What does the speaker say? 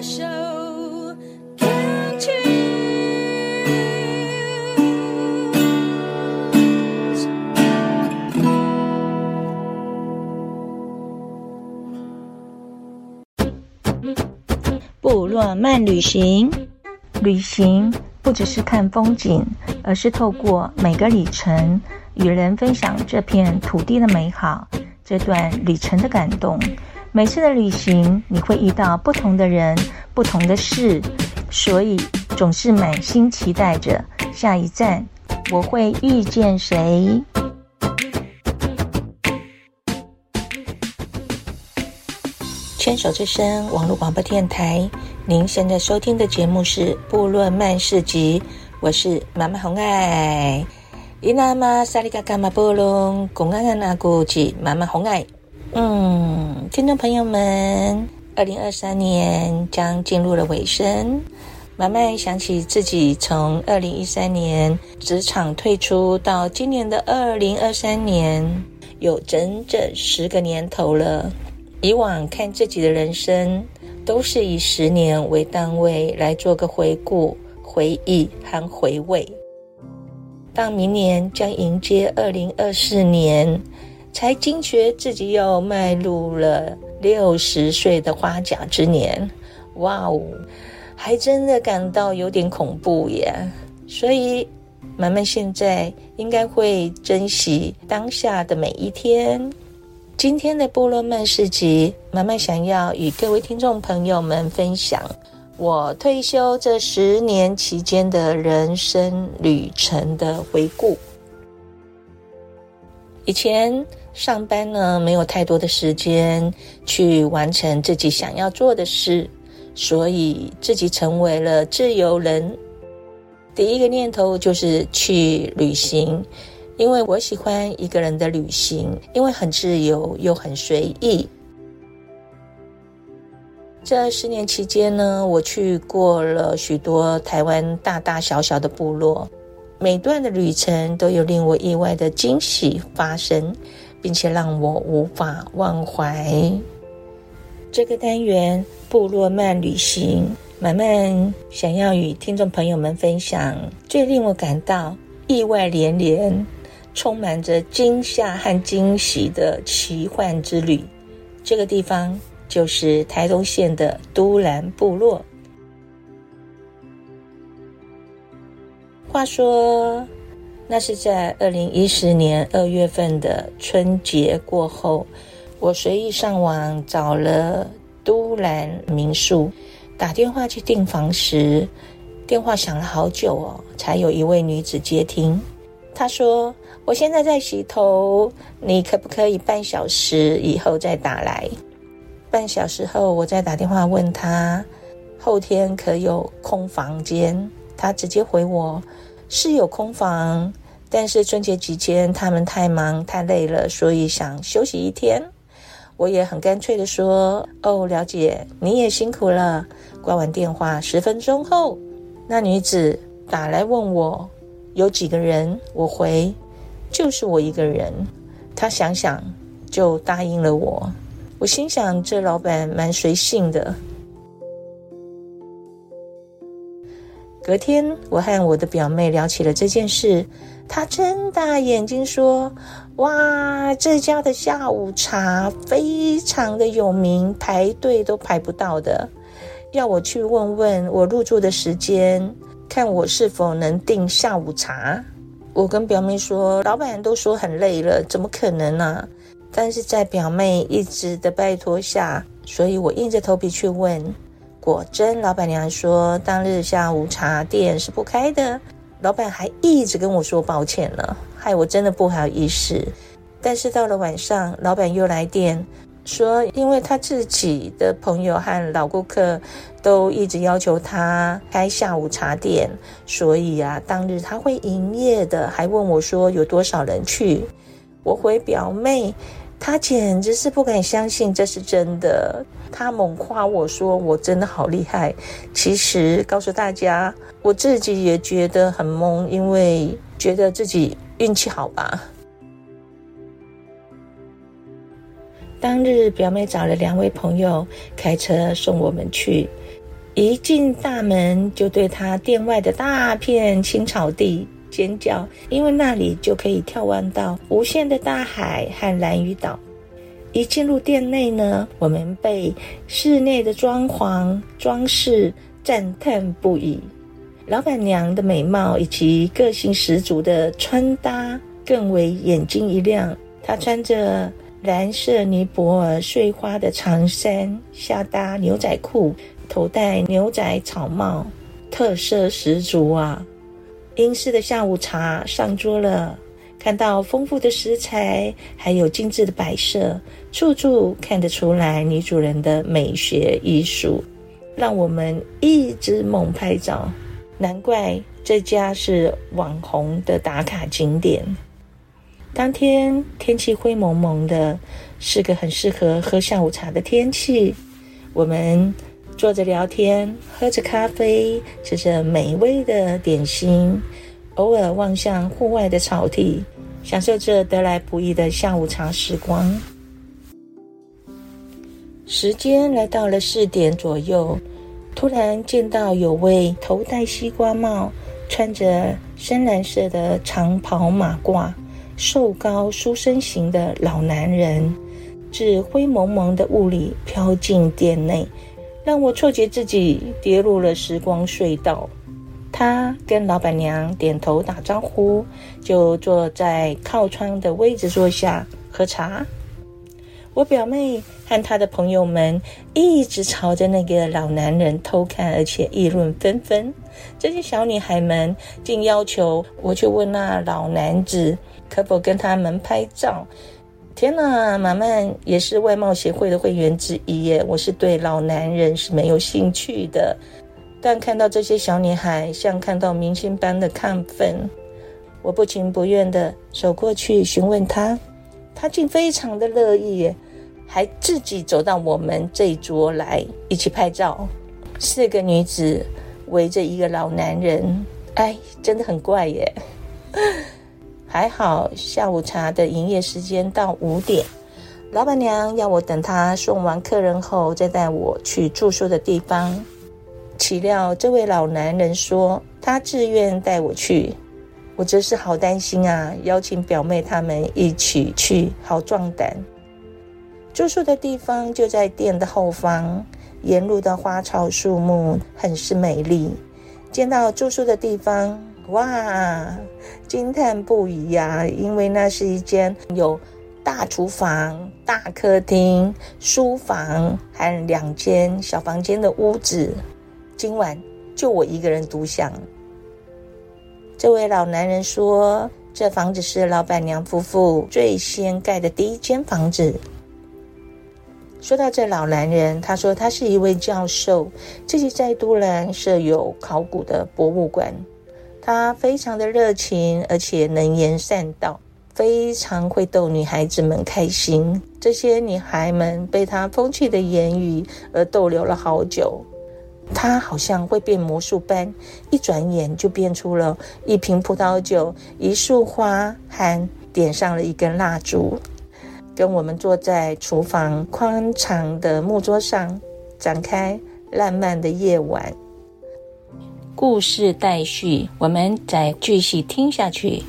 的手，Can't choose。部落漫旅行，旅行不只是看风景，而是透过每个里程，与人分享这片土地的美好，这段旅程的感动。每次的旅行，你会遇到不同的人、不同的事，所以总是满心期待着下一站我会遇见谁。牵手之声网络广播电台，您现在收听的节目是《部落曼市集》，我是妈妈红爱。伊那玛萨里嘎嘎玛波隆，公安安那古吉妈妈红爱。嗯，听众朋友们，二零二三年将进入了尾声，慢慢想起自己从二零一三年职场退出到今年的二零二三年，有整整十个年头了。以往看自己的人生，都是以十年为单位来做个回顾、回忆和回味。到明年将迎接二零二四年。才惊觉自己又迈入了六十岁的花甲之年，哇哦，还真的感到有点恐怖耶。所以，慢慢现在应该会珍惜当下的每一天。今天的部落曼市集，慢慢想要与各位听众朋友们分享我退休这十年期间的人生旅程的回顾。以前。上班呢，没有太多的时间去完成自己想要做的事，所以自己成为了自由人。第一个念头就是去旅行，因为我喜欢一个人的旅行，因为很自由又很随意。这十年期间呢，我去过了许多台湾大大小小的部落，每段的旅程都有令我意外的惊喜发生。并且让我无法忘怀。这个单元部落漫旅行，慢慢想要与听众朋友们分享最令我感到意外连连、充满着惊吓和惊喜的奇幻之旅。这个地方就是台东县的都兰部落。话说。那是在二零一四年二月份的春节过后，我随意上网找了都兰民宿，打电话去订房时，电话响了好久哦，才有一位女子接听。她说：“我现在在洗头，你可不可以半小时以后再打来？”半小时后，我再打电话问她，后天可有空房间？她直接回我：“是有空房。”但是春节期间他们太忙太累了，所以想休息一天。我也很干脆的说：“哦，了解，你也辛苦了。”挂完电话十分钟后，那女子打来问我有几个人，我回就是我一个人。她想想就答应了我。我心想这老板蛮随性的。隔天，我和我的表妹聊起了这件事。她睁大眼睛说：“哇，这家的下午茶非常的有名，排队都排不到的。要我去问问我入住的时间，看我是否能订下午茶。”我跟表妹说：“老板都说很累了，怎么可能呢、？”但是在表妹一直的拜托下，所以我硬着头皮去问。果真，老板娘说当日下午茶店是不开的。老板还一直跟我说抱歉呢，害我真的不好意思。但是到了晚上，老板又来电说，因为他自己的朋友和老顾客都一直要求他开下午茶店，所以啊，当日他会营业的。还问我说有多少人去？我回表妹。他简直是不敢相信这是真的，他猛夸我说我真的好厉害。其实告诉大家，我自己也觉得很懵，因为觉得自己运气好吧。当日表妹找了两位朋友开车送我们去，一进大门就对他店外的大片青草地尖叫，因为那里就可以眺望到无限的大海和蓝屿岛。一进入店内呢，我们被室内的装潢装饰赞叹不已。老板娘的美貌以及个性十足的穿搭更为眼睛一亮。她穿着蓝色尼泊尔碎花的长衫，下搭牛仔裤，头戴牛仔草帽，特色十足啊！英式的下午茶上桌了。看到丰富的食材，还有精致的摆设，处处看得出来女主人的美学艺术，让我们一直猛拍照。难怪这家是网红的打卡景点。当天天气灰蒙蒙的，是个很适合喝下午茶的天气。我们坐着聊天，喝着咖啡，吃着美味的点心。偶尔望向户外的草地，享受着得来不易的下午茶时光。时间来到了四点左右，突然见到有位头戴西瓜帽、穿着深蓝色的长袍马褂、瘦高书生型的老男人，自灰蒙蒙的雾里飘进店内，让我错觉自己跌入了时光隧道。他跟老板娘点头打招呼，就坐在靠窗的位置坐下喝茶。我表妹和她的朋友们一直朝着那个老男人偷看，而且议论纷纷。这些小女孩们竟要求我去问那老男子可否跟他们拍照。天呐，马曼也是外貌协会的会员之一耶，我是对老男人是没有兴趣的。但看到这些小女孩像看到明星般的亢奋，我不情不愿地走过去询问她，她竟非常的乐意，还自己走到我们这一桌来一起拍照。四个女子围着一个老男人，哎，真的很怪耶。还好下午茶的营业时间到五点，老板娘要我等她送完客人后再带我去住宿的地方。岂料这位老男人说他自愿带我去，我真是好担心啊！邀请表妹他们一起去，好壮胆。住宿的地方就在店的后方，沿路的花草树木很是美丽。见到住宿的地方，哇，惊叹不已呀！因为那是一间有大厨房、大客厅、书房和两间小房间的屋子。今晚就我一个人独享。这位老男人说：“这房子是老板娘夫妇最先盖的第一间房子。”说到这老男人，他说他是一位教授，自己在都兰设有考古的博物馆。他非常的热情，而且能言善道，非常会逗女孩子们开心。这些女孩们被他风趣的言语而逗留了好久。他好像会变魔术般，一转眼就变出了一瓶葡萄酒、一束花，还点上了一根蜡烛，跟我们坐在厨房宽敞的木桌上，展开浪漫的夜晚。故事待续，我们再继续听下去。